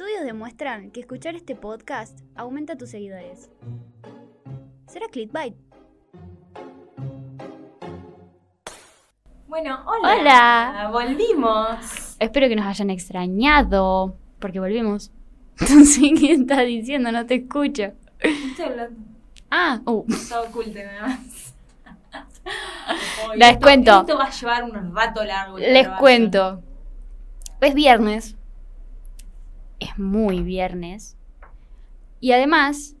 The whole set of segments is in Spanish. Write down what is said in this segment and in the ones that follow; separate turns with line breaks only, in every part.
Estudios demuestran que escuchar este podcast aumenta tus seguidores. ¿Será clickbait?
Bueno, hola.
Hola.
Volvimos.
Espero que nos hayan extrañado, porque volvimos. Sé qué estás diciendo, no te escucho.
¿Qué estoy hablando?
Ah, uh,
Está oculto nada más.
Les
esto-
cuento.
Esto va a llevar un rato largo. la
les
grabación.
cuento. Es viernes. Es muy viernes. Y además,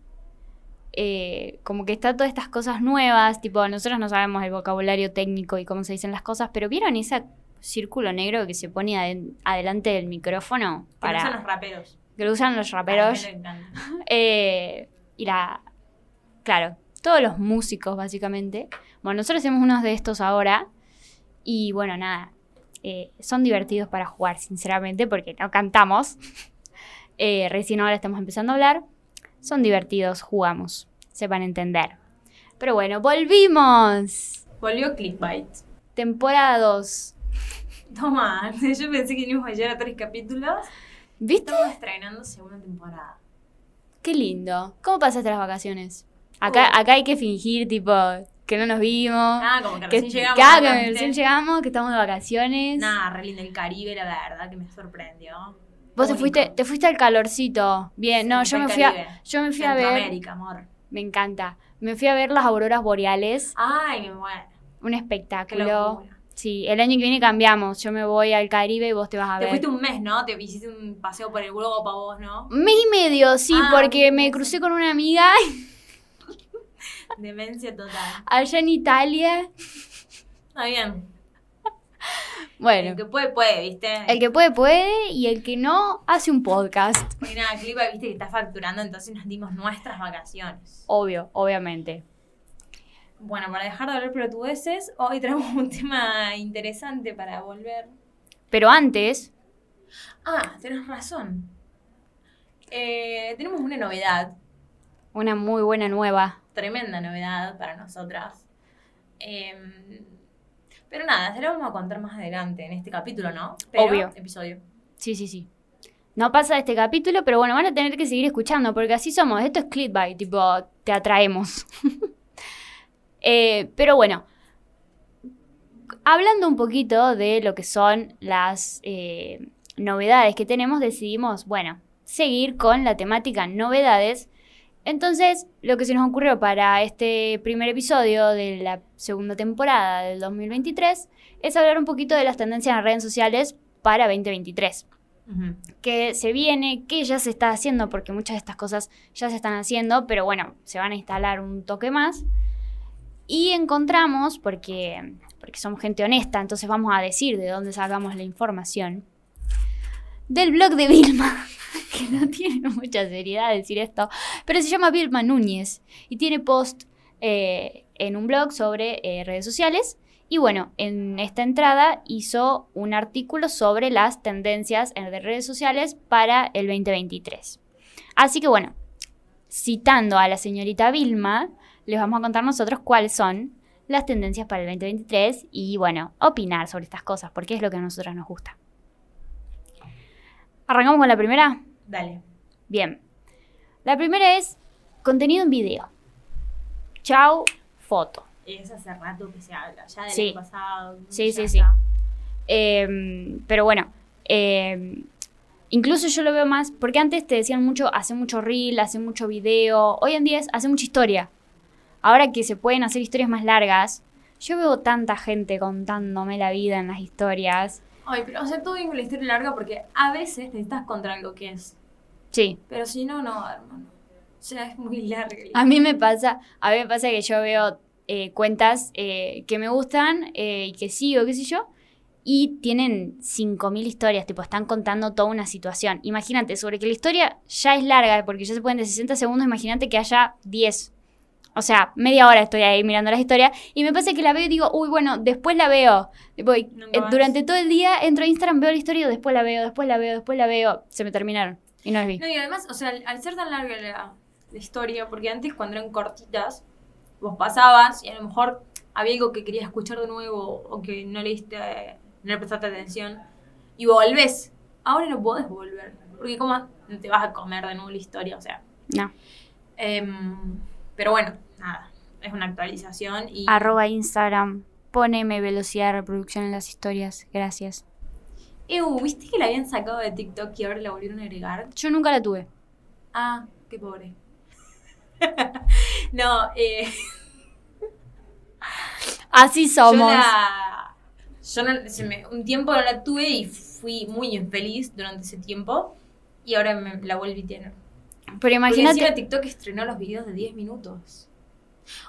eh, como que está todas estas cosas nuevas, tipo, nosotros no sabemos el vocabulario técnico y cómo se dicen las cosas, pero ¿vieron ese círculo negro que se pone adelante del micrófono?
Que
Para,
no son los raperos.
que lo usan los raperos. Eh, y la. Claro, todos los músicos, básicamente. Bueno, nosotros hacemos unos de estos ahora. Y bueno, nada. eh, son divertidos para jugar, sinceramente, porque no cantamos. Eh, recién ahora estamos empezando a hablar. Son divertidos, jugamos. Sepan entender. Pero bueno, volvimos.
Volvió Clickbait.
Temporada 2.
Toma, yo pensé que íbamos a llegar a tres capítulos.
¿Viste?
Estamos estrenando segunda temporada.
Qué lindo. ¿Cómo pasaste las vacaciones? Acá,
Oh.
acá hay que fingir, tipo, que no nos vimos.
Ah, como que
que,
recién llegamos.
claro, que recién llegamos, que estamos de vacaciones.
Nada, re lindo el Caribe, la verdad, que me sorprendió.
Vos te fuiste, te fuiste al calorcito. Bien,
Sí,
no, yo me fui a, yo me fui a ver.
Centroamérica, amor.
Me encanta. Me fui a ver las auroras boreales.
Ay, me muero.
Un
Qué
espectáculo. Sí, el año que viene cambiamos. Yo me voy al Caribe y vos te vas a
Te
ver.
fuiste un mes, ¿no? Te hiciste un paseo por el globo para vos, ¿no?
Un mes y medio, sí,
Ah,
porque me crucé con una amiga
Demencia total.
allá en Italia.
Está bien.
Bueno,
El que puede, puede, ¿viste?
el que puede, puede, y el que no, hace un podcast.
Porque nada, Clipa, viste que está facturando, entonces nos dimos nuestras vacaciones.
Obvio, obviamente.
Bueno, para dejar de hablar pelotudeces, hoy traemos un tema interesante para volver.
Pero antes,
Ah, tenés razón. Eh, tenemos una novedad,
una muy buena nueva.
tremenda novedad para nosotras. Em, pero nada, se la vamos a contar más adelante en este capítulo, ¿no? Pero,
Obvio.
Episodio.
Sí, sí, sí. No pasa este capítulo, pero bueno, van a tener que seguir escuchando, porque así somos. Esto es clickbait, tipo, te atraemos. Eh, pero bueno, hablando un poquito de lo que son las eh, novedades que tenemos, decidimos, bueno, seguir con la temática novedades. Entonces, lo que se nos ocurrió para este primer episodio de la segunda temporada del 2023 es hablar un poquito de las tendencias en redes sociales para 2023
Ujú.
que se viene, que ya se está haciendo, porque muchas de estas cosas ya se están haciendo, pero bueno, se van a instalar un toque más. Y encontramos, porque, porque somos gente honesta, entonces vamos a decir de dónde sacamos la información, del blog de Vilma, que no tiene mucha seriedad decir esto, pero se llama Vilma Núñez y tiene post eh, en un blog sobre eh, redes sociales. Y bueno, en esta entrada hizo un artículo sobre las tendencias en de redes sociales para el 2023. Así que bueno, citando a la señorita Vilma, les vamos a contar nosotros cuáles son las tendencias para el 2023 y bueno, opinar sobre estas cosas, porque es lo que a nosotras nos gusta. ¿Arrancamos con la primera?
Dale.
Bien. La primera es contenido en video. Chau, foto.
Es hace rato que se habla, ya del
Sí.
año pasado.
Sí, sí, sí. Eh, pero bueno, eh, incluso yo lo veo más, porque antes te decían mucho, hace mucho reel, hace mucho video, hoy en día es, hace mucha historia. Ahora que se pueden hacer historias más largas, yo veo tanta gente contándome la vida en las historias.
Ay, pero o sea, todo bien con la historia larga porque a veces necesitas contra algo que es.
Sí,
Pero si no, no, hermano. O sea, es muy larga.
a mí me pasa, a mí me pasa que yo veo eh, cuentas eh, que me gustan eh, y que sigo, qué sé yo, y tienen 5.000 historias, tipo, están contando toda una situación. Imagínate, sobre que la historia ya es larga, porque ya se pueden de 60 segundos, imagínate que haya 10. O sea, media hora estoy ahí mirando las historias y me pasa que la veo y digo, uy, bueno, después la veo. Voy, eh, durante todo el día entro a Instagram, veo la historia, después la veo, después la veo, después la veo. Se me terminaron y no las vi.
No, y además, o sea, al, al ser tan larga la, la historia, porque antes cuando eran cortitas, vos pasabas y a lo mejor había algo que querías escuchar de nuevo o que no le diste, no le prestaste atención y volvés. Ahora no podés volver. Porque como no te vas a comer de nuevo la historia, o sea.
No.
Em, pero bueno, nada. Es una actualización y.
Arroba Instagram. Poneme velocidad de reproducción en las historias. Gracias.
Ew, ¿viste que la habían sacado de TikTok y ahora la volvieron a agregar?
Yo nunca la tuve.
Ah, qué pobre. no, eh.
Así somos.
Yo, la- yo no- se me- un tiempo no la tuve y fui muy infeliz durante ese tiempo. Y ahora me la vuelvo a tener.
Pero
Porque
imagínate.
encima TikTok estrenó los videos de 10 minutos.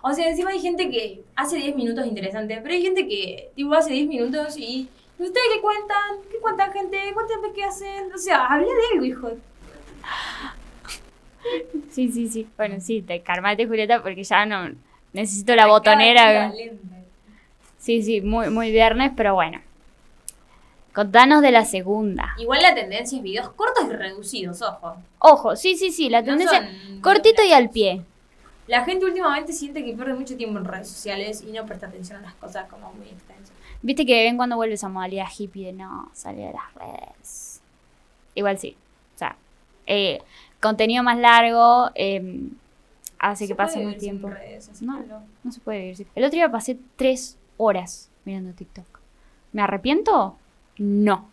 O sea, encima hay gente que hace 10 minutos interesantes, pero hay gente que tipo hace 10 minutos y ¿ustedes qué cuentan? ¿Qué cuentan gente? Cuéntame qué hacen. O sea, hablé de algo, hijo.
Sí, sí, sí. Bueno, sí, te calmate, Julieta, porque ya no necesito la
Acá,
botonera. Sí, sí, muy, muy viernes, pero bueno. Contanos de la segunda.
Igual la tendencia es videos cortos y reducidos, ojo.
Ojo, sí, sí, sí, la
No
tendencia
son-
cortito y al pie.
La gente últimamente siente que pierde mucho tiempo en redes sociales y no presta atención a las cosas como muy extensas.
Viste que de vez en cuando vuelve esa modalidad hippie de no salir de las redes. Igual sí. O sea, eh, contenido más largo eh, hace que
Se
pase más tiempo.
redes, así
No.
no.
No se puede vivir. El otro día pasé tres horas mirando TikTok. ¿Me arrepiento? No.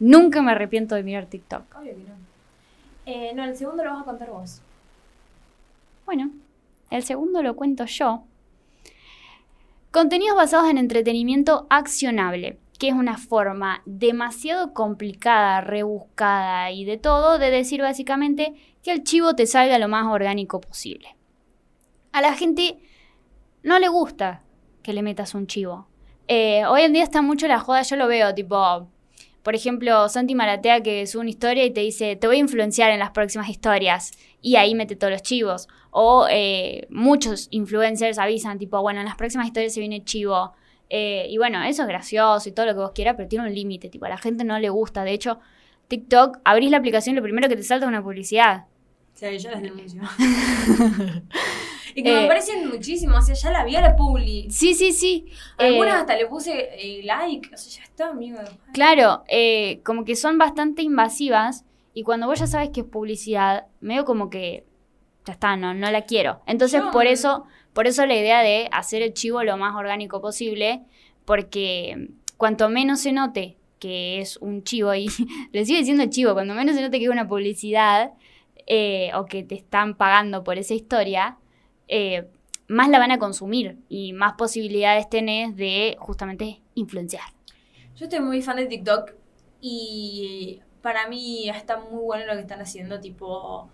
Nunca me arrepiento de mirar TikTok.
Obvio que no. Eh, no, el segundo lo vas a contar vos.
Bueno, el segundo lo cuento yo. Contenidos basados en entretenimiento accionable, que es una forma demasiado complicada, rebuscada y de todo de decir básicamente que el chivo te salga lo más orgánico posible. A la gente no le gusta que le metas un chivo. Eh, hoy en día está mucho la joda, yo lo veo, tipo, por ejemplo, Santi Maratea que sube una historia y te dice, te voy a influenciar en las próximas historias. Y ahí mete todos los chivos. O eh, muchos influencers avisan, tipo, bueno, en las próximas historias se viene chivo. Eh, y bueno, eso es gracioso y todo lo que vos quieras, pero tiene un límite, tipo, a la gente no le gusta. De hecho, TikTok, abrís la aplicación y lo primero que te salta es una publicidad.
Sí, yo las denuncio. Y que
Eh,
me parecen muchísimo, o sea, ya la vi a la publi.
Sí, sí, sí.
Algunas
Eh,
hasta le puse eh, like, o sea, ya está, amigo.
Claro, eh, como que son bastante invasivas y cuando vos ya sabes que es publicidad, medio como que ya está, no, no la quiero. Entonces
Yo-
por eso, por eso la idea de hacer el chivo lo más orgánico posible, porque cuanto menos se note que es un chivo y le sigue diciendo chivo, cuando menos se note que es una publicidad eh, o que te están pagando por esa historia, eh, más la van a consumir y más posibilidades tenés de justamente influenciar.
Yo estoy muy fan de TikTok y para mí está muy bueno lo que están haciendo, tipo...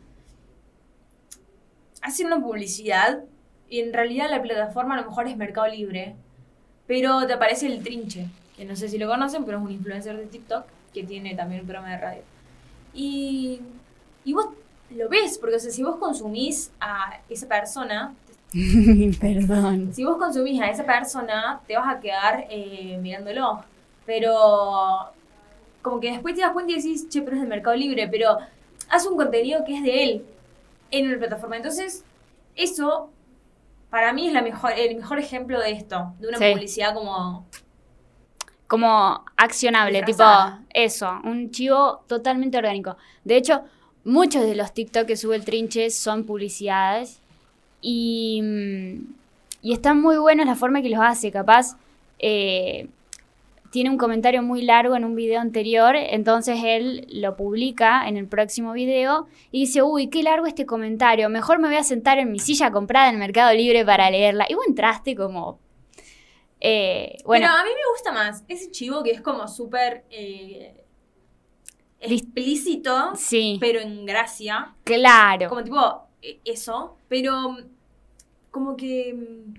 Hacen una publicidad y en realidad la plataforma a lo mejor es Mercado Libre, pero te aparece el trinche, que no sé si lo conocen, pero es un influencer de TikTok que tiene también un programa de radio. Y, y vos lo ves, porque o sea, si vos consumís a esa persona,
Perdón.
si vos consumís a esa persona, te vas a quedar eh, mirándolo. Pero como que después te das cuenta y decís, che, pero es del Mercado Libre, pero hace un contenido que es de él en una plataforma. Entonces, eso para mí es la mejor, el mejor ejemplo de esto, de una
Sí.
publicidad como...
Como accionable,
Disfrazada.
tipo eso, un chivo totalmente orgánico. De hecho, muchos de los TikTok que sube el trinche son publicidades y, mm, y están muy buenos la forma que los hace. Capaz eh, tiene un comentario muy largo en un video anterior, entonces él lo publica en el próximo video y dice, uy, qué largo este comentario, mejor me voy a sentar en mi silla comprada en Mercado Libre para leerla. Y vos entraste como... eh, bueno,
a mí me gusta más ese chivo que es como súper eh, explícito,
sí,
pero en gracia.
claro.
Como tipo eh, eso, pero mm, como que mm,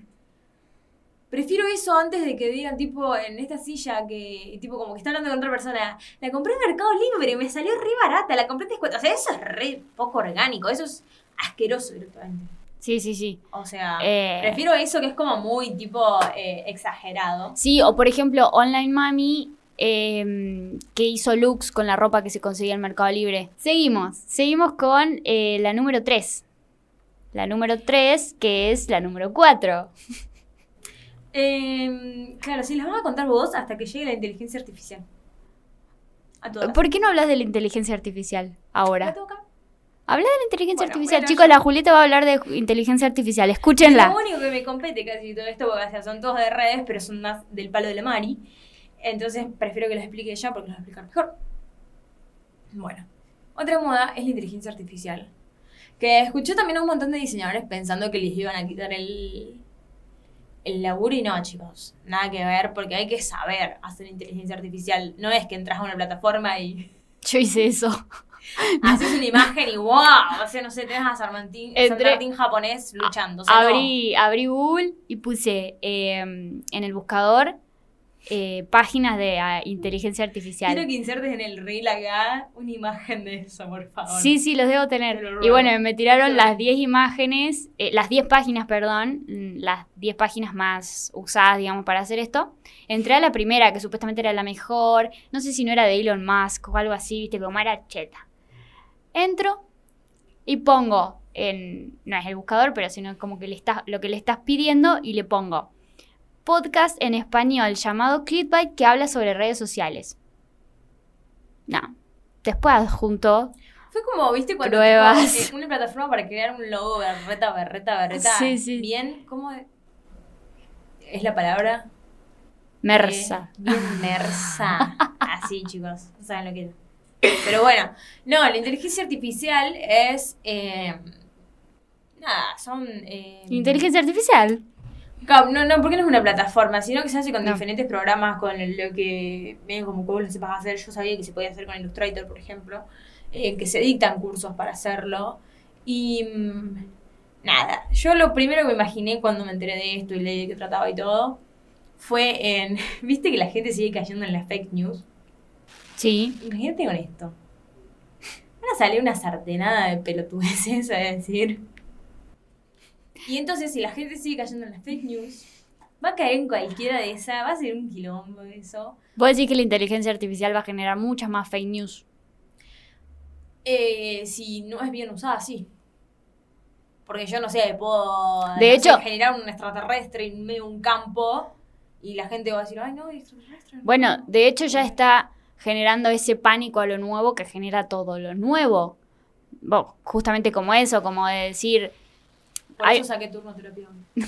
prefiero eso antes de que digan tipo en esta silla que tipo como que está hablando con otra persona, la compré en Mercado Libre, me salió re barata, la compré en descuento. O sea, eso es re poco orgánico, eso es asqueroso directamente.
Sí, sí, sí.
O sea,
Eh.
prefiero eso que es como muy tipo eh, exagerado.
Sí, o por ejemplo, Online Mami, eh, que hizo looks con la ropa que se conseguía en Mercado Libre. Seguimos, seguimos con eh, la número 3. La número 3, que es la número 4.
Eh, claro, sí, las vamos a contar vos hasta que llegue la inteligencia artificial. A todas.
¿Por qué no hablas de la inteligencia artificial
¿Me
ahora? Habla de la inteligencia
Bueno,
artificial. Chicos, la Julieta va a hablar de inteligencia artificial. Escúchenla.
Lo único que me compete casi todo esto, porque o sea, son todos de redes, pero son más del palo de la Mari. Entonces prefiero que los explique ella porque los va a explicar mejor. Bueno, otra moda es la inteligencia artificial. Que escuché también a un montón de diseñadores pensando que les iban a quitar el, el laburo y no, chicos. Nada que ver, porque hay que saber hacer inteligencia artificial. No es que entras a una plataforma y
Yo hice eso.
haces una imagen y wow. O sea, no sé, tenés a
Entré-
Martín japonés luchando. O sea, no.
Abrí, abrí Google y puse eh, en el buscador eh, páginas de ah, inteligencia artificial.
Quiero que insertes en el reel acá una imagen de eso, por favor.
Sí, sí, los debo
Te
tener.
lo
Y bueno, me tiraron las 10 imágenes, eh, las 10 páginas, perdón, mm, las 10 páginas más usadas, digamos, para hacer esto. Entré a la primera, que supuestamente era la mejor, no sé si no era de Elon Musk o algo así, viste, como era cheta. Entro y pongo en, no es el buscador, pero sino como que le estás, lo que le estás pidiendo y le pongo podcast en español llamado Clickbait que habla sobre redes sociales. No. Después adjunto
Fue como, viste, cuando
Pruebas.
tipo, eh, una plataforma para crear un logo berreta, berreta, berreta.
Sí, sí.
Bien, ¿cómo es? ¿Es la palabra?
Mersa.
Eh, bien mersa. Así, chicos. No saben lo que es. Pero bueno, no, la inteligencia artificial es. eh, nada, son. eh,
Inteligencia artificial.
No, no, porque no es una plataforma, sino que se hace con
No.
diferentes programas, con lo que, bien como que vos lo sepas hacer. Yo sabía que se podía hacer con Illustrator, por ejemplo, eh, que se dictan cursos para hacerlo. Y mm, nada, yo lo primero que me imaginé cuando me enteré de esto y leí de qué trataba y todo, fue en, viste que la gente sigue cayendo en las fake news.
Sí.
Imagínate con esto. Van a salir una sartenada de pelotudeces a decir. Y entonces, si la gente sigue cayendo en las fake news, va a caer en cualquiera de esas, va a ser un quilombo eso.
Vos decís que la inteligencia artificial va a generar muchas más fake news.
Eh, si no es bien usada, sí. Porque yo no sé, puedo
De
no sé,
hecho-
generar un extraterrestre en medio de un campo y la gente va a decir, ay, no, extraterrestre. no".
Bueno, de hecho ya está generando ese pánico a lo nuevo que genera todo lo nuevo. Bueno, justamente como eso, como de decir,
Por
hay-
eso saqué turno terapia.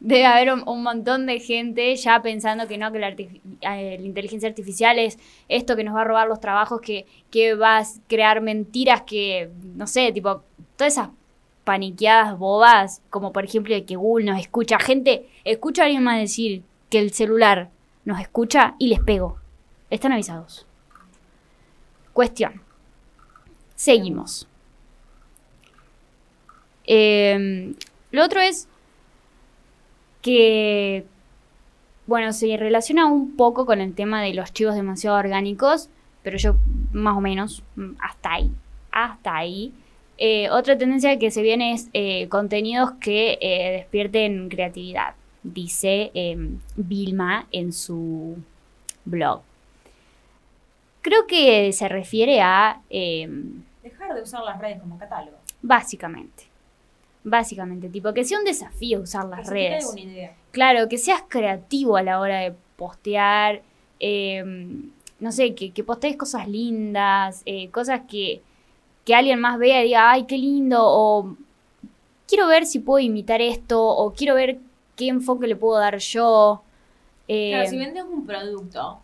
debe haber un, un montón de gente ya pensando que no, que la, eh, la inteligencia artificial es esto que nos va a robar los trabajos, que, que va a crear mentiras que, no sé, tipo, todas esas paniqueadas bobas, como por ejemplo de que Google nos escucha. Gente, escucho a alguien más decir que el celular nos escucha y les pego. Están avisados. Cuestión. Seguimos. Eh, lo otro es que, bueno, se relaciona un poco con el tema de los chivos demasiado orgánicos, pero yo más o menos, mm, hasta ahí, hasta ahí. Eh, otra tendencia que se viene es eh, contenidos que eh, despierten creatividad, dice em, Vilma en su blog. Creo que se refiere a, em,
Dejar de usar las redes como catálogo.
básicamente, básicamente, tipo que sea un desafío usar las
Que
redes.
una idea.
Claro, que seas creativo a la hora de postear, eh, no sé, que, que postees cosas lindas, eh, cosas que, que alguien más vea y diga, ay, qué lindo, o quiero ver si puedo imitar esto, o quiero ver qué enfoque le puedo dar yo. Eh,
Claro, si vendes un producto,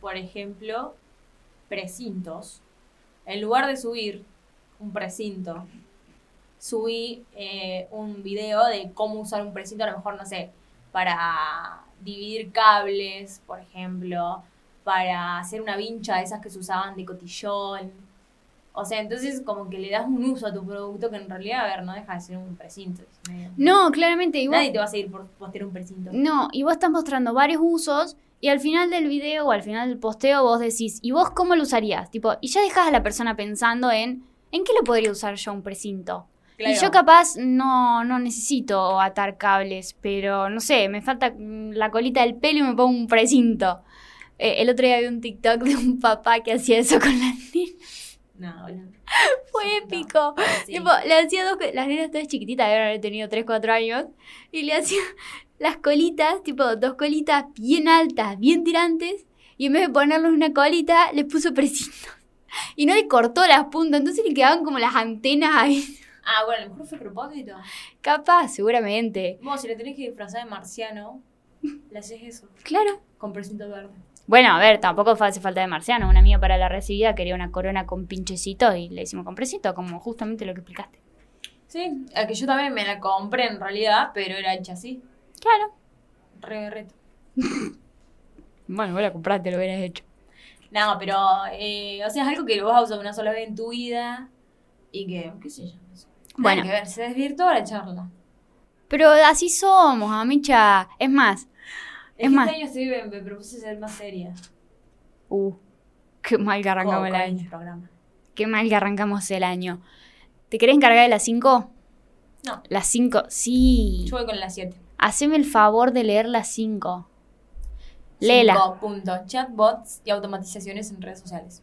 por ejemplo, precintos, en lugar de subir un precinto, subí eh, un video de cómo usar un precinto, a lo mejor, no sé, para dividir cables, por ejemplo, para hacer una vincha de esas que se usaban de cotillón. O sea, entonces como que le das un uso a tu producto que en realidad, a ver, no deja de ser un precinto.
no, claramente, igual.
Nadie te va a seguir por postear un precinto.
No, y vos estás mostrando varios usos y al final del video o al final del posteo vos decís, ¿y vos cómo lo usarías? Tipo, y ya dejas a la persona pensando en, ¿en qué le podría usar yo un precinto? Y yo capaz no, no necesito atar cables, pero no sé, me falta mm, la colita del pelo y me pongo un precinto. Eh, el otro día vi un TikTok de un papá que hacía eso con las nenas.
No, boludo.
Fue
no.
épico.
Sí.
Tipo, le hacía dos, las nenas todas chiquititas, deben haber tenido 3, 4 años, y le hacía las colitas, tipo dos colitas bien altas, bien tirantes, y en vez de ponerle una colita, le puso presitos. Y no le cortó las puntas, entonces le quedaban como las antenas ahí.
Ah, bueno, a lo mejor fue propósito.
Capaz, seguramente.
Vos, si le tenés que disfrazar de marciano, le haces eso.
Claro.
Con precinto verde.
Bueno, a ver, tampoco hace falta de marciano. Una amiga para la recibida quería una corona con pinchecito y le hicimos con presito, como justamente lo que explicaste.
Sí, a que yo también me la compré en realidad, pero era hecha así.
Claro.
Re reto.
Bueno, vos la compraste, lo hubieras hecho.
No, pero, eh, o sea, es algo que lo vas a usar una sola vez en tu vida y que, qué sé yo. no sé.
Bueno.
Que ver, se desvirtuó la charla.
Pero así somos, amicha. Es más,
Es
Es
que
más-
Este año estoy, me, me propuse ser más seria.
uh, qué mal que arrancamos el año.
este programa.
Qué mal que arrancamos el año. ¿Te querés encargar de las 5?
No,
Las 5, sí.
yo voy con las 7.
Haceme el favor de leer las 5. Léela.
Cinco puntos. Chatbots y automatizaciones en redes sociales.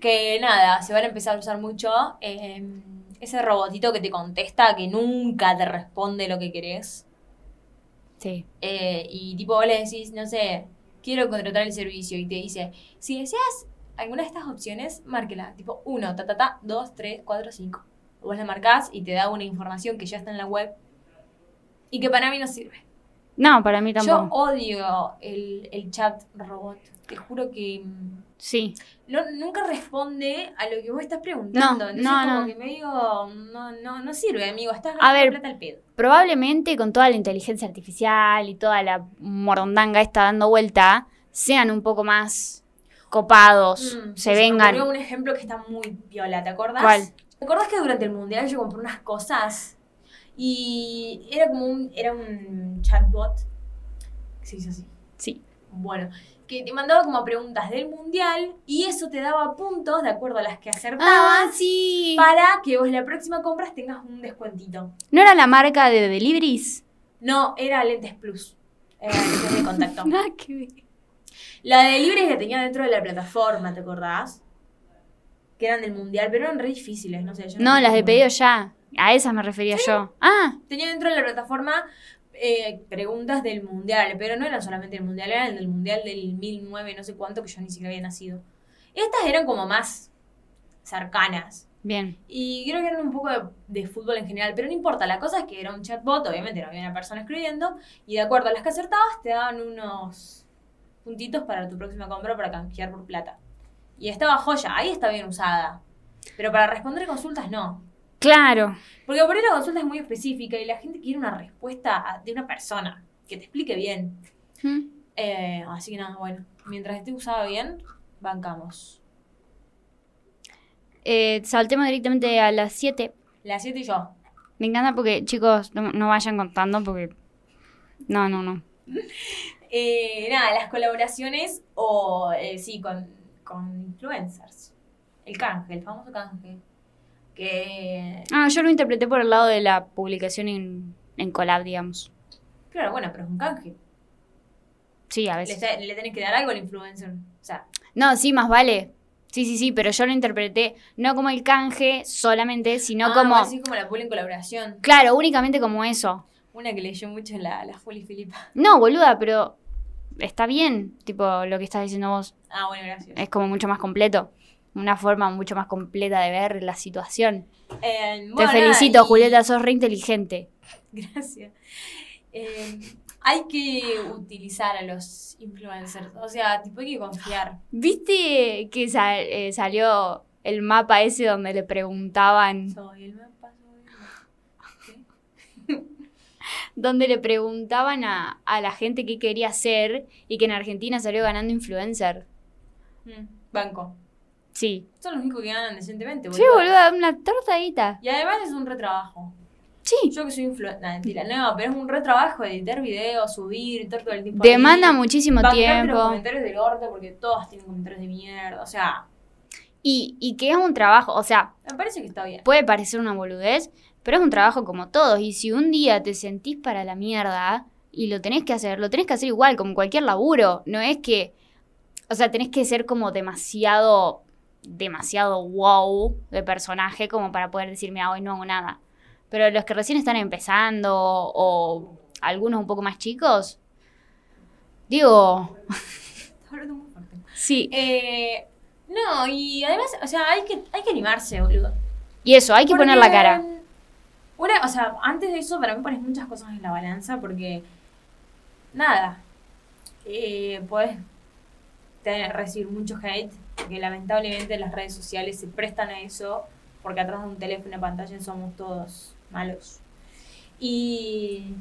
Que nada, se van a empezar a usar mucho. eh, ese robotito que te contesta, que nunca te responde lo que querés.
Sí.
eh, y tipo vos le decís, no sé, quiero contratar el servicio. Y te dice, si deseas alguna de estas opciones, márquela. Tipo 1, ta, ta, ta, 2, 3, 4, 5. Vos la marcás y te da una información que ya está en la web. Y que para mí no sirve.
No, para mí
Yo
tampoco.
odio el, el chat robot. Te juro que mm,
Sí.
no, nunca responde a lo que vos estás preguntando.
No,
Entonces,
no,
como
no.
que me digo, no, no, no sirve, amigo. Estás
A ver.
plata al pedo.
Probablemente con toda la inteligencia artificial y toda la morondanga está dando vuelta, sean un poco más copados,
Mm,
se vengan.
un ejemplo que está muy viola, ¿te acordás?
¿Cuál?
¿Te acordás que durante el mundial yo compré unas cosas y era como un, era un chatbot? Se hizo así.
Sí.
Bueno, que te mandaba como preguntas del mundial y eso te daba puntos de acuerdo a las que acertabas.
Ah, sí.
para que vos la próxima compras tengas un descuentito.
¿No era la marca de Deliveries?
No, era Lentes Plus. Era lentes de contacto.
Nada que ver.
La de Libres que tenía dentro de la plataforma, ¿te acordás? Que eran del mundial, pero eran re difíciles, no sé. yo
No, las de pedido ya. A esas me refería yo. Ah,
Tenía dentro de la plataforma eh, preguntas del mundial, pero no eran solamente del mundial, eran del mundial del 1009, no sé cuánto, que yo ni siquiera había nacido. Estas eran como más cercanas.
bien.
Y creo que eran un poco de, de fútbol en general, pero no importa, la cosa es que era un chatbot, obviamente no había una persona escribiendo, y de acuerdo a las que acertabas te daban unos puntitos para tu próxima compra para canjear por plata. Y estaba joya, ahí está bien usada. Pero para responder consultas no.
Claro.
Porque por ahí la consulta es muy específica y la gente quiere una respuesta de una persona que te explique bien.
Mm.
Eh, así que nada, bueno, mientras esté usada bien, bancamos.
Eh, saltemos directamente a las 7.
Las 7 y yo.
Me encanta porque, chicos, no, no vayan contando porque... No, no, no.
Eh, nada, las colaboraciones o eh, sí, con, con influencers. El canje, el famoso canje. Que,
Ah, yo lo interpreté por el lado de la publicación en, en collab, digamos.
claro, bueno, pero es un canje.
Sí, a
Le,
veces.
está- le tenés que dar algo al influencer. O sea,
No, sí, más vale. Sí, sí, sí, pero yo lo interpreté no como el canje solamente, sino
ah,
como...
así como la puli en colaboración.
Claro, únicamente como eso.
Una que leyó mucho la, la Juli Filipa.
No, boluda, pero está bien, tipo, lo que estás diciendo vos.
Ah, bueno, gracias.
Es como mucho más completo. Una forma mucho más completa de ver la situación.
Eh,
Te
bueno,
felicito,
y-
Julieta, sos re inteligente.
Gracias. Eh, hay que utilizar a los influencers. O sea, tipo, hay que confiar.
¿Viste que eh, salió el mapa ese donde le preguntaban,
Soy el mapa, soy el
donde le preguntaban a, a la gente qué quería hacer y que en Argentina salió ganando influencer?
Mm, Banco.
Sí.
Son los únicos que ganan decentemente,
Sí,
boludo.
una tortadita.
Y además es un retrabajo.
Sí.
Yo que soy influencer. No, mentira. No, pero es un retrabajo editar videos, subir, estar todo el tiempo.
Demanda
ahí,
muchísimo
bancarte los
tiempo.
comentarios del orto porque todos tienen comentarios de mierda. O sea,
Y, y que es un trabajo, o sea,
me parece que está bien.
puede parecer una boludez, pero es un trabajo como todos. Y si un día te sentís para la mierda y lo tenés que hacer, lo tenés que hacer igual, como cualquier laburo. No es que, o sea, tenés que ser como demasiado, demasiado wow de personaje como para poder decir, mira, hoy no hago nada. Pero los que recién están empezando o algunos un poco más chicos, digo, Sí.
Eh, no, y además, o sea, hay que, hay que animarse, boludo.
Y eso, hay que poner la cara.
Una, o sea, antes de eso, para mí pones muchas cosas en la balanza porque. Nada. Eh, puedes recibir mucho hate. Porque lamentablemente las redes sociales se prestan a eso. Porque atrás de un teléfono de pantalla somos todos malos. Y.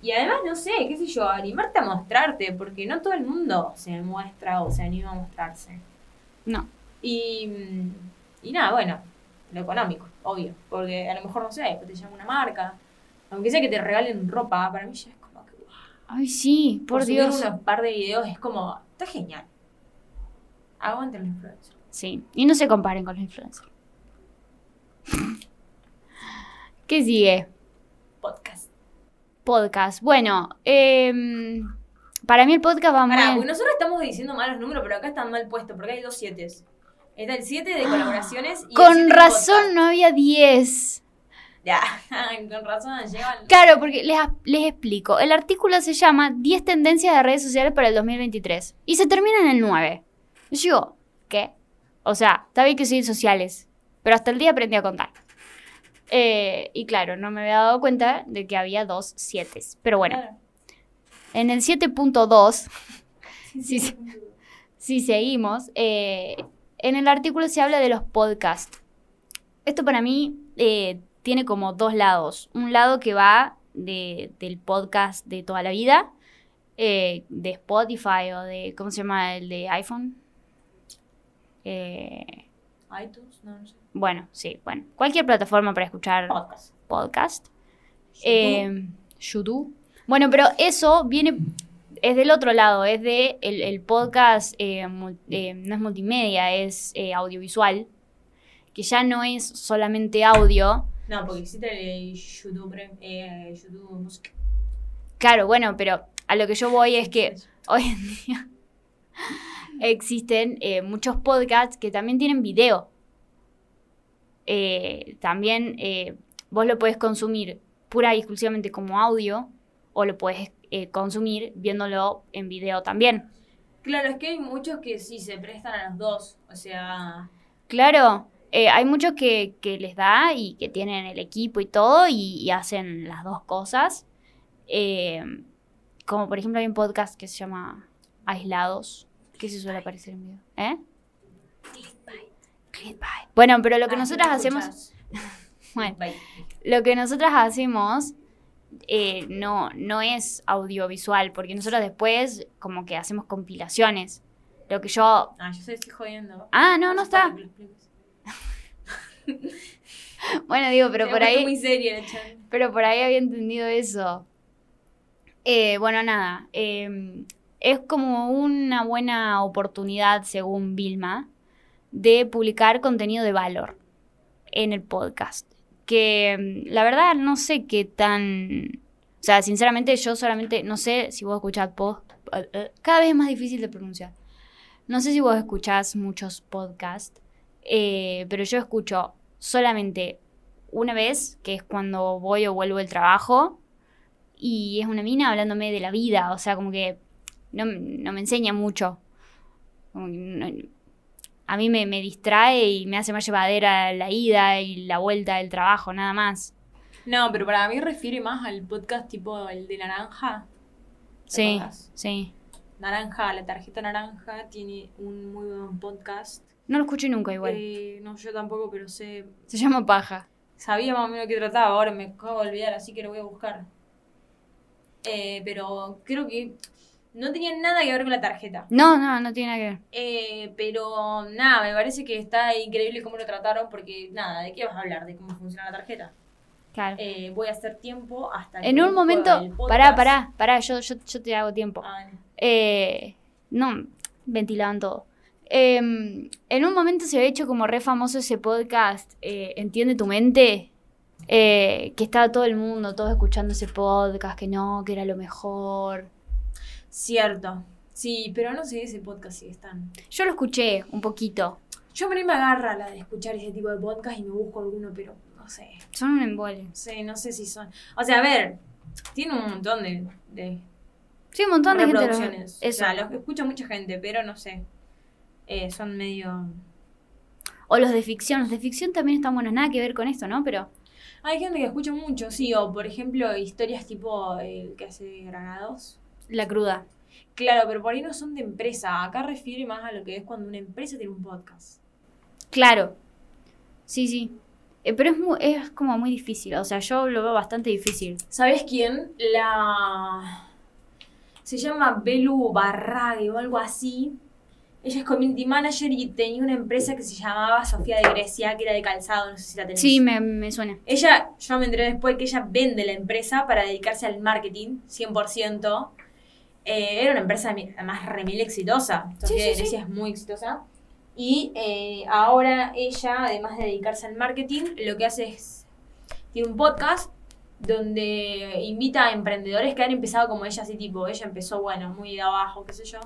Y además, no sé, qué sé yo, animarte a mostrarte. Porque no todo el mundo se muestra o se anima a mostrarse.
No.
Y, mm, y nada, bueno, lo económico, obvio. Porque a lo mejor, no sé, después te llama una marca. Aunque sea que te regalen ropa, para mí ya es como que. wow.
Ay, sí, por
subir
Dios.
unos par de videos es como. Está genial. Aguante el influencer.
Sí. Y no se comparen con los influencers. ¿Qué sigue?
Podcast.
Podcast. Bueno, em, para mí el podcast va muy...
Pará, porque nosotros estamos diciendo malos números, pero acá están mal puestos, porque hay dos siete. Está el 7 de colaboraciones y
Con razón no había 10.
Ya, con razón, llevan.
Claro, porque les, les explico. El artículo se llama 10 tendencias de redes sociales para el 2023. Y se termina en el 9. Yo digo, ¿qué? O sea, está bien que soy sociales, pero hasta el día aprendí a contar. Eh, y claro, no me había dado cuenta de que había dos 7. Pero bueno,
Claro.
en el 7.2,
Sí,
sí.
sí.
si seguimos, eh, en el artículo se habla de los podcasts. Esto para mí eh, tiene como dos lados. Un lado que va de- del podcast de toda la vida, eh, de Spotify o de, ¿cómo se llama? El de iPhone. Eh,
iTunes, no, no sé.
bueno, sí, bueno. Cualquier plataforma para escuchar
Podcast.
podcast. Eh, YouTube. Bueno, pero eso viene, es del otro lado, es de el, el podcast, eh, mul- eh, no es multimedia, es audiovisual, que ya no es solamente audio.
No, porque existe el YouTube, YouTube Music.
Claro, bueno, pero a lo que yo voy es que hoy en día existen eh, muchos podcasts que también tienen video. Eh, también eh, vos lo podés consumir pura y exclusivamente como audio o lo podés consumir viéndolo en video también.
Claro, es que hay muchos que sí se prestan a los dos. O sea,
Claro, hay muchos que, que les da y que tienen el equipo y todo y, y hacen las dos cosas. Como por ejemplo hay un podcast que se llama Aislados, que se suele aparecer en video. ¿Eh? Clickbait. Bueno, pero lo que
ah,
nosotras
¿no
hacemos, bueno, lo que nosotras hacemos eh, no, no es audiovisual, porque nosotros después como que hacemos compilaciones. Lo que yo...
Ah, yo sé, estoy jodiendo.
Ah, no, no está. Bueno, digo, pero por ahí...
muy seria.
Pero por ahí había entendido eso. Eh, bueno, nada. eh, es como una buena oportunidad, según Vilma, de publicar contenido de valor en el podcast. Que mm, la verdad no sé qué tan... O sea, sinceramente yo solamente, no sé si vos escuchás post... Cada vez es más difícil de pronunciar. No sé si vos escuchás muchos podcasts, eh, pero yo escucho solamente una vez, que es cuando voy o vuelvo del trabajo, y es una mina hablándome de la vida, o sea, como que no, no me enseña mucho. A mí me, me distrae y me hace más llevadera la ida y la vuelta del trabajo, nada más.
No, pero para mí refiere más al podcast tipo el de Naranja. ¿Te
Sí,
acordás?
sí.
Naranja, la tarjeta naranja tiene un muy buen podcast.
No lo escuché nunca igual.
Eh, no, yo tampoco, pero sé.
Se llama Paja.
Sabía más o menos qué trataba, ahora me acabo de olvidar, así que lo voy a buscar. Eh, pero creo que no tenía nada que ver con la tarjeta.
No, no, no tiene nada que ver.
Eh, pero nada, me parece que está increíble cómo lo trataron porque nada, ¿de qué vas a hablar? De cómo funciona la tarjeta.
Claro.
Eh, voy a hacer tiempo hasta que
en un momento, pará, pará, pará, yo, yo, yo te hago tiempo.
Ah,
Eh, no, ventilaban todo. Eh, en un momento se había hecho como re famoso ese podcast, Entiende tu mente, que estaba todo el mundo, todos escuchando ese podcast, que no, que era lo mejor.
Cierto. Sí, pero no sé ese podcast si están.
Yo lo escuché un poquito,
Yo me agarra la de escuchar ese tipo de podcast y me busco alguno, pero no sé.
son un embole.
Sé, no sé si son. O sea, a ver, tiene un montón de, de
Sí, un montón de gente.
los escucha mucha gente, pero no sé.
Eso.
O sea, los escucha mucha gente, pero no sé. Eh, son medio...
O los de ficción. Los de ficción también están buenos. Nada que ver con esto, ¿no? Pero.
Hay gente que escucha mucho, sí, o por ejemplo historias tipo el que hace Granados.
La cruda.
Claro, pero por ahí no son de empresa. Acá refiere más a lo que es cuando una empresa tiene un podcast.
Claro. Sí, sí. Eh, pero es, muy, es como muy difícil. O sea, yo lo veo bastante difícil.
¿Sabes quién? La... Se llama Belu Barrague o algo así. Ella es community manager y tenía una empresa que se llamaba Sofía de Grecia, que era de calzado, no sé si la tenés.
Sí, me, me suena.
Ella, yo me enteré después que ella vende la empresa para dedicarse al marketing, 100%. Eh, era una empresa además remil exitosa. Sofía
sí, sí.
Muy exitosa. Y eh, ahora ella, además de dedicarse al marketing, lo que hace es, tiene un podcast donde invita a emprendedores que han empezado como ella, así tipo, ella empezó, bueno, muy de abajo, qué sé yo.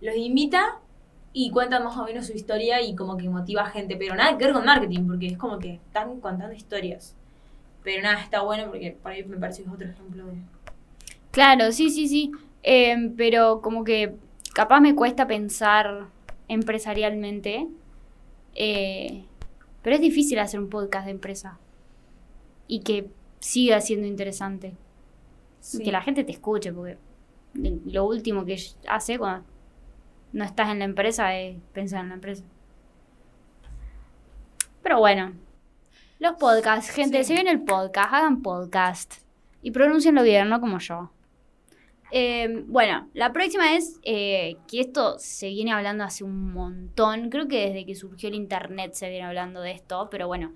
Los invita y cuentan más o menos su historia y como que motiva a gente, pero nada que ver con marketing, porque es como que están contando historias. Pero nada, está bueno porque por ahí me parece que es otro ejemplo de...
Claro, sí, sí, sí. Eh, pero como que capaz me cuesta pensar empresarialmente. Eh, pero es difícil hacer un podcast de empresa. Y que siga siendo interesante. Y que la gente te escuche, porque lo último que hace cuando no estás en la empresa es pensar en la empresa. Pero bueno, los podcasts, gente,
Sí.
se viene el podcast, hagan podcast y pronuncienlo bien, no como yo. Eh, bueno, la próxima es eh, que esto se viene hablando hace un montón, creo que desde que surgió el internet se viene hablando de esto, pero bueno,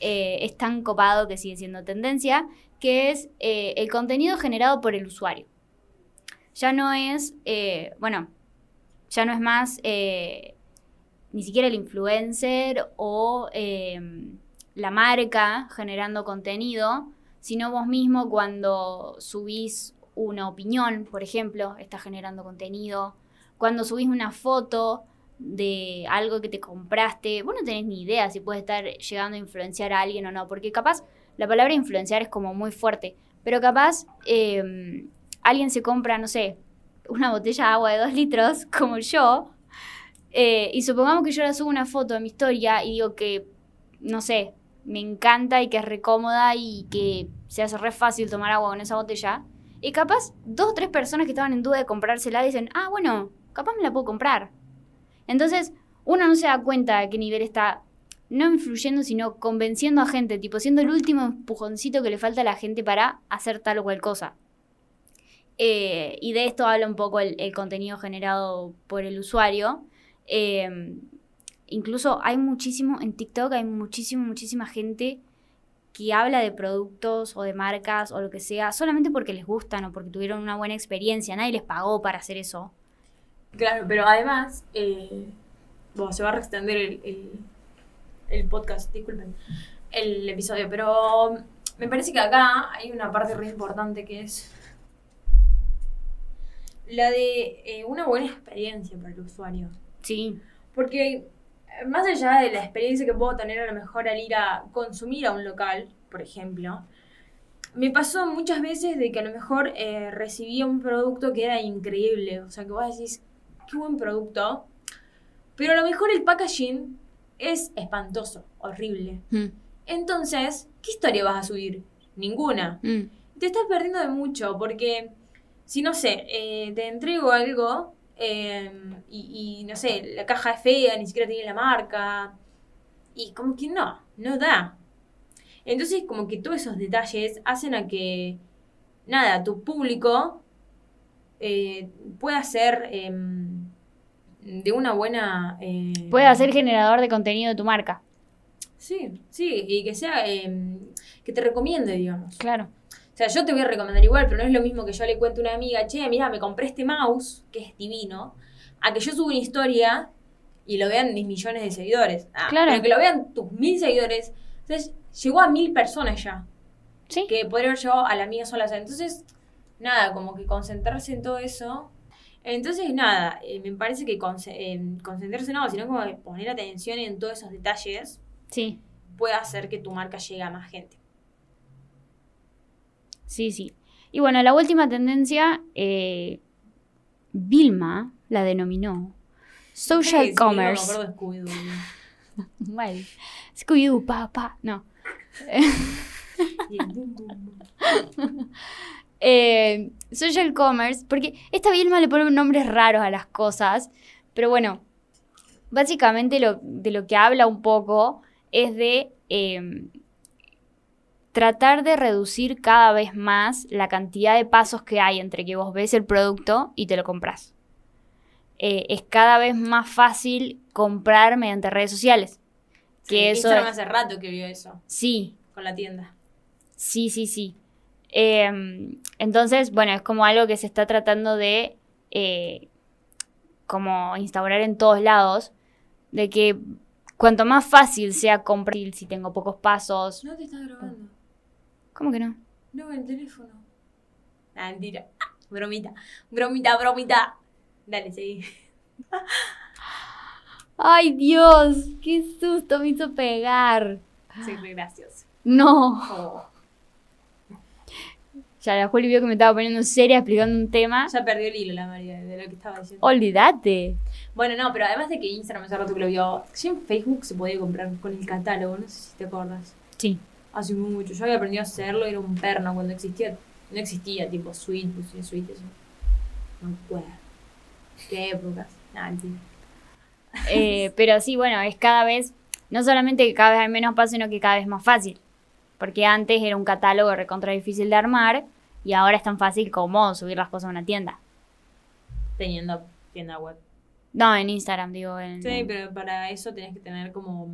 eh, es tan copado que sigue siendo tendencia, que es el contenido generado por el usuario. Ya no es, bueno, ya no es más ni siquiera el influencer o la marca generando contenido, sino vos mismo cuando subís una opinión, por ejemplo, estás generando contenido. Cuando subís una foto de algo que te compraste, vos no tenés ni idea si puedes estar llegando a influenciar a alguien o no, porque capaz la palabra influenciar es como muy fuerte, pero capaz eh, alguien se compra, no sé, una botella de agua de dos litros, como yo, eh, y supongamos que yo le subo una foto a mi historia y digo que, no sé, me encanta y que es re cómoda y que se hace re fácil tomar agua con esa botella. Y capaz dos o tres personas que estaban en duda de comprársela dicen, ah, bueno, capaz me la puedo comprar. Entonces, uno no se da cuenta a qué nivel está, no influyendo, sino convenciendo a gente, tipo siendo el último empujoncito que le falta a la gente para hacer tal o cual cosa. Eh, y de esto habla un poco el, el contenido generado por el usuario. Eh, incluso hay muchísimo, en TikTok hay muchísimo, muchísima gente que habla de productos o de marcas o lo que sea, solamente porque les gustan o porque tuvieron una buena experiencia. Nadie les pagó para hacer eso.
Claro, pero además, eh, bueno, se va a extender el, el, el podcast, disculpen, el episodio, pero me parece que acá hay una parte re importante que es la de eh, una buena experiencia para el usuario.
Sí,
Porque más allá de la experiencia que puedo tener a lo mejor al ir a consumir a un local, por ejemplo, me pasó muchas veces de que a lo mejor eh, recibía un producto que era increíble. O sea, que vos decís, qué buen producto. Pero a lo mejor el packaging es espantoso, horrible.
Mm,
Entonces, ¿qué historia vas a subir? Ninguna.
mm,
Te estás perdiendo de mucho porque si no sé, eh, te entrego algo eh, y, y, no sé, la caja es fea, ni siquiera tiene la marca y como que no, no da. Entonces como que todos esos detalles hacen a que, nada, tu público eh, pueda ser em, de una buena... eh,
Puede ser generador de contenido de tu marca.
Sí, sí, y que sea, em, que te recomiende, digamos.
Claro.
O sea, yo te voy a recomendar igual, pero no es lo mismo que yo le cuente a una amiga, che, mira, me compré este mouse, que es divino, a que yo suba una historia y lo vean mis millones de seguidores. Ah,
Claro.
Pero que lo vean tus mil seguidores. Entonces, llegó a mil personas ya,
Sí.
que podría haber llegado a la mía sola. Entonces, nada, como que concentrarse en todo eso. Entonces, nada, eh, me parece que conce- eh, concentrarse no, sino como que poner atención en todos esos detalles
Sí.
puede hacer que tu marca llegue a más gente.
Sí, sí. Y bueno, la última tendencia, eh, Vilma la denominó social
sí,
commerce.
No, me de Scooby-Doo.
Mal. Scooby-Doo, papá. No. Eh, social commerce, porque esta Vilma le pone nombres raros a las cosas, pero bueno, básicamente lo, de lo que habla un poco es de eh, tratar de reducir cada vez más la cantidad de pasos que hay entre que vos ves el producto y te lo compras. Eh, es cada vez más fácil comprar mediante redes sociales.
Sí,
Que eso
Instagram hace rato que vio eso
Sí,
con la tienda.
Sí, sí, sí. Eh, entonces, bueno, es como algo que se está tratando de eh, como instaurar en todos lados, de que cuanto más fácil sea comprar, si tengo pocos pasos,
No te estás grabando.
¿Cómo que no?
No, el teléfono. Ah, mentira. Ah, Bromita. Bromita, bromita. Dale, seguí.
Ay, Dios, qué susto me hizo pegar.
Soy re gracioso.
No.
Oh.
Ya la Juli vio que me estaba poniendo seria explicando un tema.
Ya perdió el hilo la María de lo que estaba diciendo.
Olvídate.
Bueno, no, pero además de que Instagram hace rato que lo vio, ya en Facebook se podía comprar con el catálogo, no sé si te acuerdas.
Sí.
Hace mucho. Yo había aprendido a hacerlo, era un perno cuando existía. No existía, tipo Sweet, pues Sweet, eso. No acuerdo. ¿Qué épocas? Nah, mentira.
Eh, pero sí, bueno, es cada vez, no solamente que cada vez hay menos pasos, sino que cada vez más fácil. Porque antes era un catálogo recontra difícil de armar y ahora es tan fácil como subir las cosas a una tienda.
Teniendo tienda web.
No, en Instagram, digo. En,
Sí, pero para eso tenés que tener como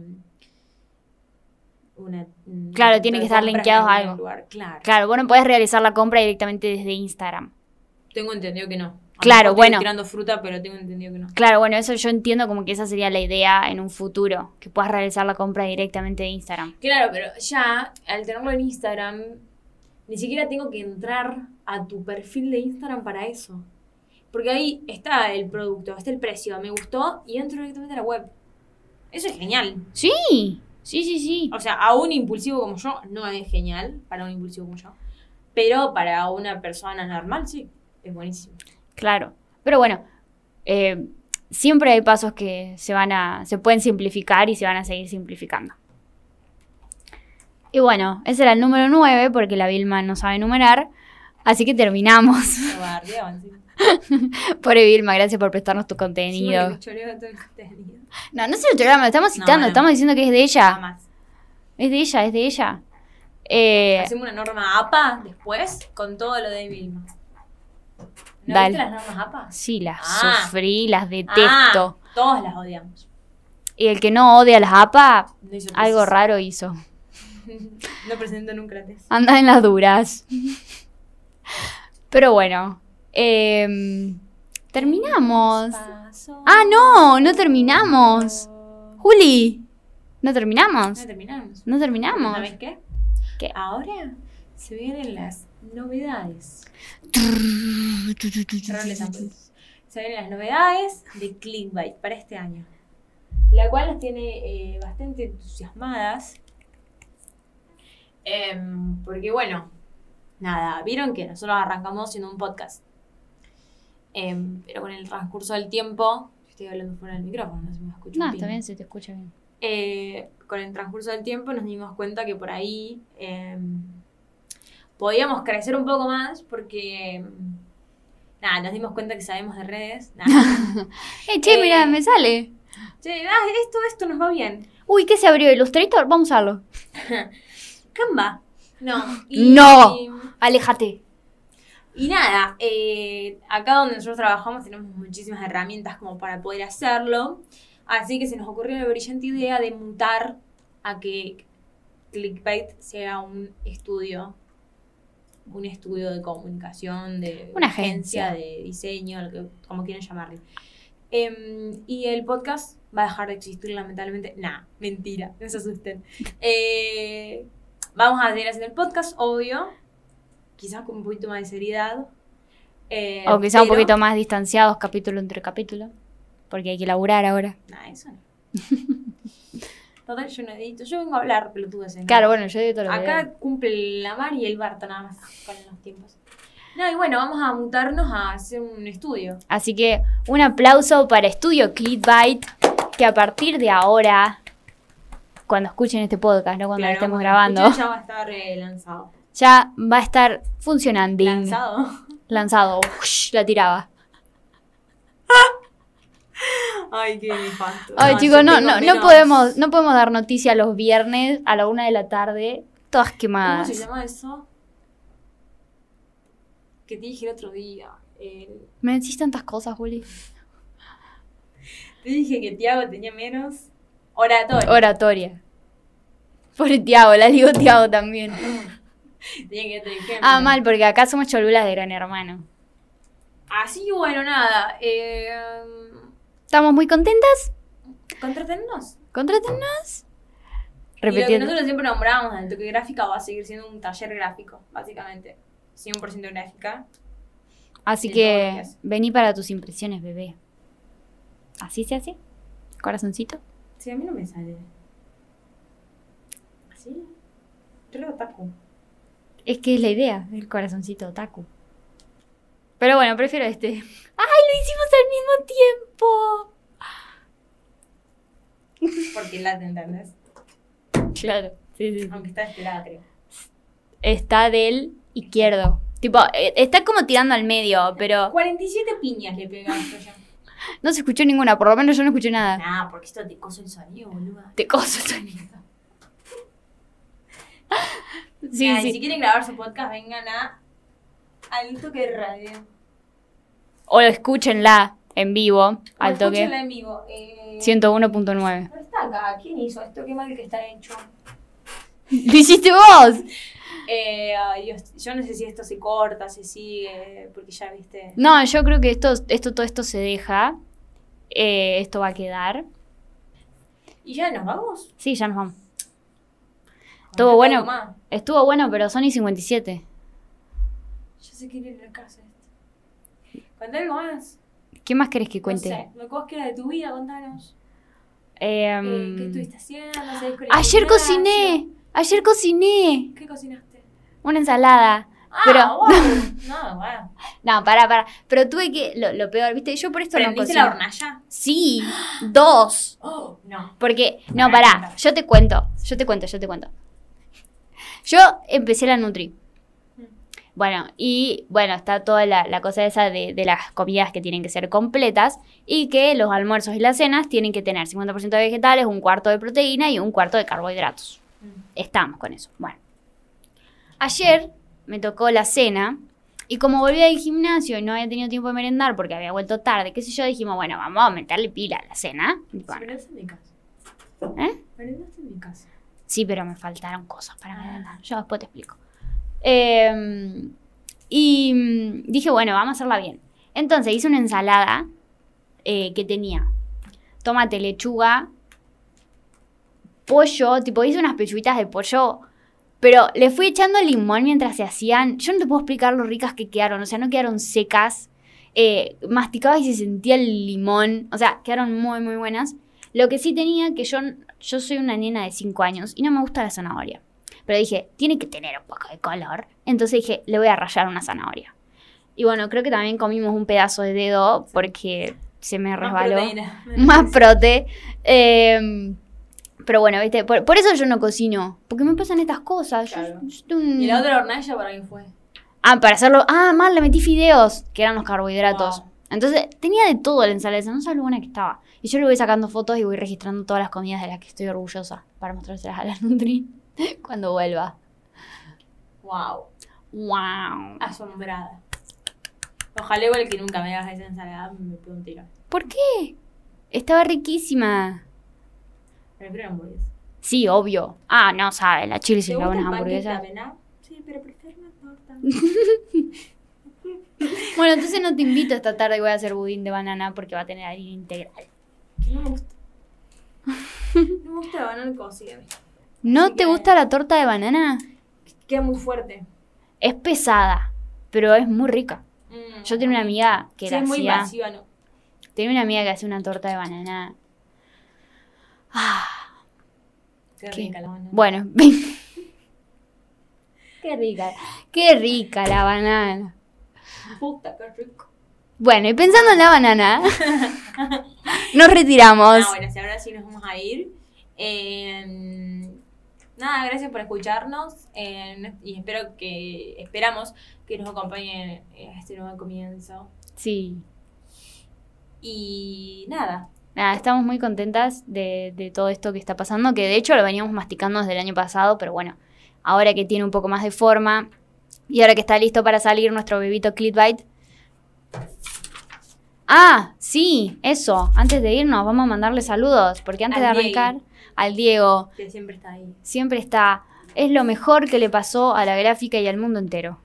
una... mm,
Claro, tiene que estar linkeados a
en
algo.
lugar. Claro.
Claro, vos no podés realizar la compra directamente desde Instagram.
Tengo entendido que no. A
Claro, bueno.
tirando fruta, pero tengo entendido que no.
Claro, bueno, eso yo entiendo como que esa sería la idea en un futuro, que puedas realizar la compra directamente de Instagram.
Claro, pero ya al tenerlo en Instagram, ni siquiera tengo que entrar a tu perfil de Instagram para eso. Porque ahí está el producto, está el precio, me gustó y entro directamente a la web. Eso es genial.
Sí, sí, sí, sí.
O sea, a un impulsivo como yo no es genial, para un impulsivo como yo. Pero para una persona normal sí, es buenísimo.
Claro. Pero bueno, eh, siempre hay pasos que se van a. se pueden simplificar y se van a seguir simplificando. Y bueno, ese era el número 9, porque la Vilma no sabe numerar. Así que terminamos. Pobre Vilma, gracias por prestarnos tu contenido.
que choreaba todo el contenido.
No, no se lo choreamos, lo estamos citando,
no.
estamos diciendo que es de ella.
Nada más.
Es de ella, es de ella. Eh,
Hacemos una norma APA después con todo lo de Vilma. ¿No
Dale.
viste las normas APA?
sí, las
Ah.
sufrí, las detesto.
Ah, todos las odiamos.
Y el que no odia las APA,
No
algo
tesis.
raro hizo.
No presentó nunca la tesis.
Anda en las duras. Pero bueno, em, terminamos. Ah, no, no terminamos. Juli, ¿no terminamos?
No terminamos.
No terminamos.
¿Sabes qué?
¿Qué?
Ahora se vienen las novedades. Se vienen las novedades de Clickbait para este año. La cual nos tiene eh, bastante entusiasmadas. Em, porque bueno, nada, vieron que nosotros arrancamos haciendo un podcast. Em, pero con el transcurso del tiempo, estoy hablando fuera del micrófono, no se me escucha.
No, está bien, se te escucha bien.
Eh, con el transcurso del tiempo nos dimos cuenta que por ahí em, podíamos crecer un poco más porque em, nada, nos dimos cuenta que sabemos de redes. Nada.
Eh, che,
Eh,
mira, me sale.
Che, ah, esto, esto nos va bien.
Uy, ¿qué se abrió? ¿Illustrator? Vamos a verlo.
Canva. No.
No. Aléjate.
Y nada, eh, acá donde nosotros trabajamos tenemos muchísimas herramientas como para poder hacerlo. Así que se nos ocurrió la brillante idea de mutar a que Clickbait sea un estudio, un estudio de comunicación, de
Una agencia.
de diseño, lo que, como quieran llamarle. Em, y el podcast va a dejar de existir lamentablemente. Nah, mentira, no se asusten. Eh, vamos a seguir haciendo el podcast, obvio. Quizás con un poquito más de seriedad. Eh,
O quizá un poquito más distanciados capítulo entre capítulo. Porque hay que laburar ahora.
Nah, eso no. Total, yo no edito. Yo vengo a hablar pelotudas en
Claro, bueno, yo todo lo que
Acá cumple la Mar y el Barto nada más con los tiempos. No, y bueno, vamos a mutarnos a hacer un estudio.
Así que un aplauso para Estudio Clickbait, que a partir de ahora, cuando escuchen este podcast, no cuando lo estemos grabando,
Ya va a estar eh, lanzado.
Ya va a estar funcionando.
Lanzado.
Lanzado. Ush, la tiraba.
Ay, qué nefasto.
Ay,
No,
chicos, no, no, no podemos, no podemos dar noticia los viernes a la una de la tarde, todas
¿Cómo
quemadas.
se llama eso? Que te dije el otro día. El-
Me decís tantas cosas, Juli.
Te dije que Tiago tenía menos oratorio.
Oratoria. Pobre Tiago, la digo Tiago también.
tenía que tener ejemplo.
Ah, mal, porque acá somos cholulas de gran hermano.
Así que bueno, nada. Eh,
¿Estamos muy contentas?
contrátennos.
¿Contrátennos?
Y lo que
Repetiendo.
nosotros siempre nombrábamos en toque gráfica va a seguir siendo un taller gráfico, básicamente. 100% gráfica.
Así
que
vení para tus impresiones, bebé. ¿Así se hace? ¿Corazoncito?
Sí, a mí no me sale. ¿Así? Yo lo taco.
Es que es la idea, el corazoncito otaku. Pero bueno, prefiero este. ¡Ay, lo hicimos al mismo tiempo!
Porque la te entendés.
Claro, sí, sí.
Aunque está esperada, creo.
Está del izquierdo. Tipo, eh, está como tirando al medio, pero
47 piñas le pegaste ya.
no se escuchó ninguna, por lo menos yo no escuché nada.
Nah, porque esto te coso el sonido, boluda.
Te coso el sonido. Sí,
y
sí.
Si quieren grabar su podcast, vengan a al toque de radio.
O escúchenla en vivo, al toque.
escúchenla en vivo. Eh,
101.9.
No está acá. ¿Quién hizo esto? Qué mal que está hecho.
¡Lo hiciste vos!
Eh, Dios, yo no sé si esto se corta, se sigue, porque ya viste.
No, yo creo que esto, esto todo esto se deja. Eh, esto va a quedar.
¿Y ya nos vamos?
Sí, ya nos vamos. Estuvo bueno. Estuvo bueno, pero Sony 57.
Yo sé que ir a la casa esto. Contá algo más.
¿Qué más querés que cuente?
No sé, lo que vos quieras de tu vida, contanos.
Em,
Eh, ¿Qué estuviste haciendo? ¿Seguís con el
ayer cociné. Ayer cociné.
¿Qué cocinaste?
Una ensalada.
Ah,
Pero-
wow. No, bueno.
No, pará, pará. Pero tuve que. Lo, lo peor, ¿viste? Yo por esto no
¿Prendiste
cocino.
la hornalla?
Sí, dos.
Oh, no.
Porque, no,
pará.
yo te cuento, yo te cuento, yo te cuento. Yo empecé la Nutri. Bueno, y bueno, está toda la, la cosa esa de, de las comidas que tienen que ser completas y que los almuerzos y las cenas tienen que tener 50% de vegetales, un cuarto de proteína y un cuarto de carbohidratos.
Mm.
Estamos con eso. Bueno. Ayer me tocó la cena y como volví del gimnasio y no había tenido tiempo de merendar porque había vuelto tarde, qué sé yo, dijimos, bueno, vamos a meterle pila a la cena. Y bueno,
es en mi casa.
¿eh?
Merendaste en mi casa.
Sí, pero me faltaron cosas para
Ah.
merendar. Yo después te explico. Eh, y mm, dije, bueno, vamos a hacerla bien. Entonces hice una ensalada eh, que tenía tomate, lechuga, pollo, tipo hice unas pechuguitas de pollo, pero le fui echando limón mientras se hacían. Yo no te puedo explicar lo ricas que quedaron, o sea, no quedaron secas. Eh, masticaba y se sentía el limón, o sea, quedaron muy, muy buenas. Lo que sí tenía que yo, yo soy una nena de 5 años y no me gusta la zanahoria. Pero dije, tiene que tener un poco de color. Entonces dije, le voy a rallar una zanahoria. Y bueno, creo que también comimos un pedazo de dedo porque se me resbaló.
Más proteína.
Más prote. Eh, pero bueno, viste, por, por eso yo no cocino. Porque me pasan estas cosas.
Claro.
yo un-
¿Y la otra hornalla para qué fue?
Ah, para hacerlo. Ah, mal, le metí fideos, que eran los carbohidratos.
Wow.
Entonces, tenía de todo la ensalada, no sabía lo buena que estaba. Y yo le voy sacando fotos y voy registrando todas las comidas de las que estoy orgullosa para mostrárselas a la Nutri cuando vuelva.
Wow.
¡Wow!
Asombrada. Ojalá igual que nunca me hagas esa ensalada, me pego un tiro.
¿Por qué? Estaba riquísima.
Prefiero hamburguesa.
Sí, obvio. Ah, no, sabe, la chile
¿Te
sin hamburguesas.
también, ah? Sí, pero prefiero una torta.
Bueno, entonces no te invito esta tarde, voy a hacer budín de banana porque va a tener harina integral.
que no me gusta. No me gusta la banana cocida.
¿No
Así
te
que-
gusta la torta de banana?
Queda muy fuerte.
Es pesada, pero es muy rica.
Mm,
Yo tenía una amiga que la
es muy
hacía.
invasiva, no.
Tenía una amiga que hacía una torta de banana. Ah,
Qué
¿Qué?
rica la banana.
bueno. Qué rica. Qué rica la banana.
Puta, qué rico.
Bueno, y pensando en la banana, nos retiramos.
Ah, bueno, si ahora sí nos vamos a ir. Eh, nada, gracias por escucharnos eh, y espero que, esperamos que nos acompañen a este nuevo comienzo.
Sí.
Y nada,
Nada, estamos muy contentas de, de todo esto que está pasando, que de hecho lo veníamos masticando desde el año pasado, pero bueno, ahora que tiene un poco más de forma y ahora que está listo para salir nuestro bebito Clitbite. Ah, sí, eso. Antes de irnos, vamos a mandarle saludos, porque antes
Al
de arrancar, al Diego,
que siempre está ahí.
siempre está. Es lo mejor que le pasó a la gráfica y al mundo entero.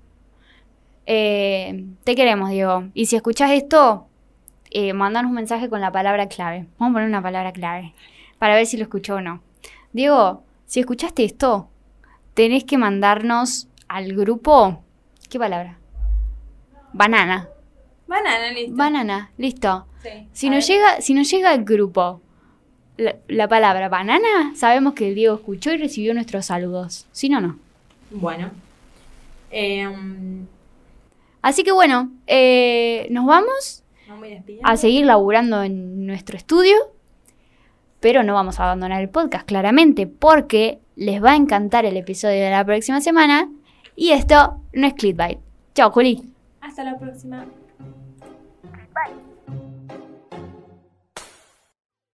Eh, te queremos, Diego. Y si escuchás esto, eh, mandanos un mensaje con la palabra clave. Vamos a poner una palabra clave para ver si lo escuchó o no. Diego, si escuchaste esto, tenés que mandarnos al grupo. ¿Qué palabra? Banana.
Banana, listo.
Banana, listo.
Sí.
Si nos,
ver.
llega, si nos llega al grupo la, la palabra banana, sabemos que el Diego escuchó y recibió nuestros saludos. Si no, no.
Bueno. Em,
Así que bueno, eh, nos vamos a seguir laburando en nuestro estudio, pero no vamos a abandonar el podcast, claramente, porque les va a encantar el episodio de la próxima semana y esto no es Clickbait. Chao, Juli.
Hasta la próxima.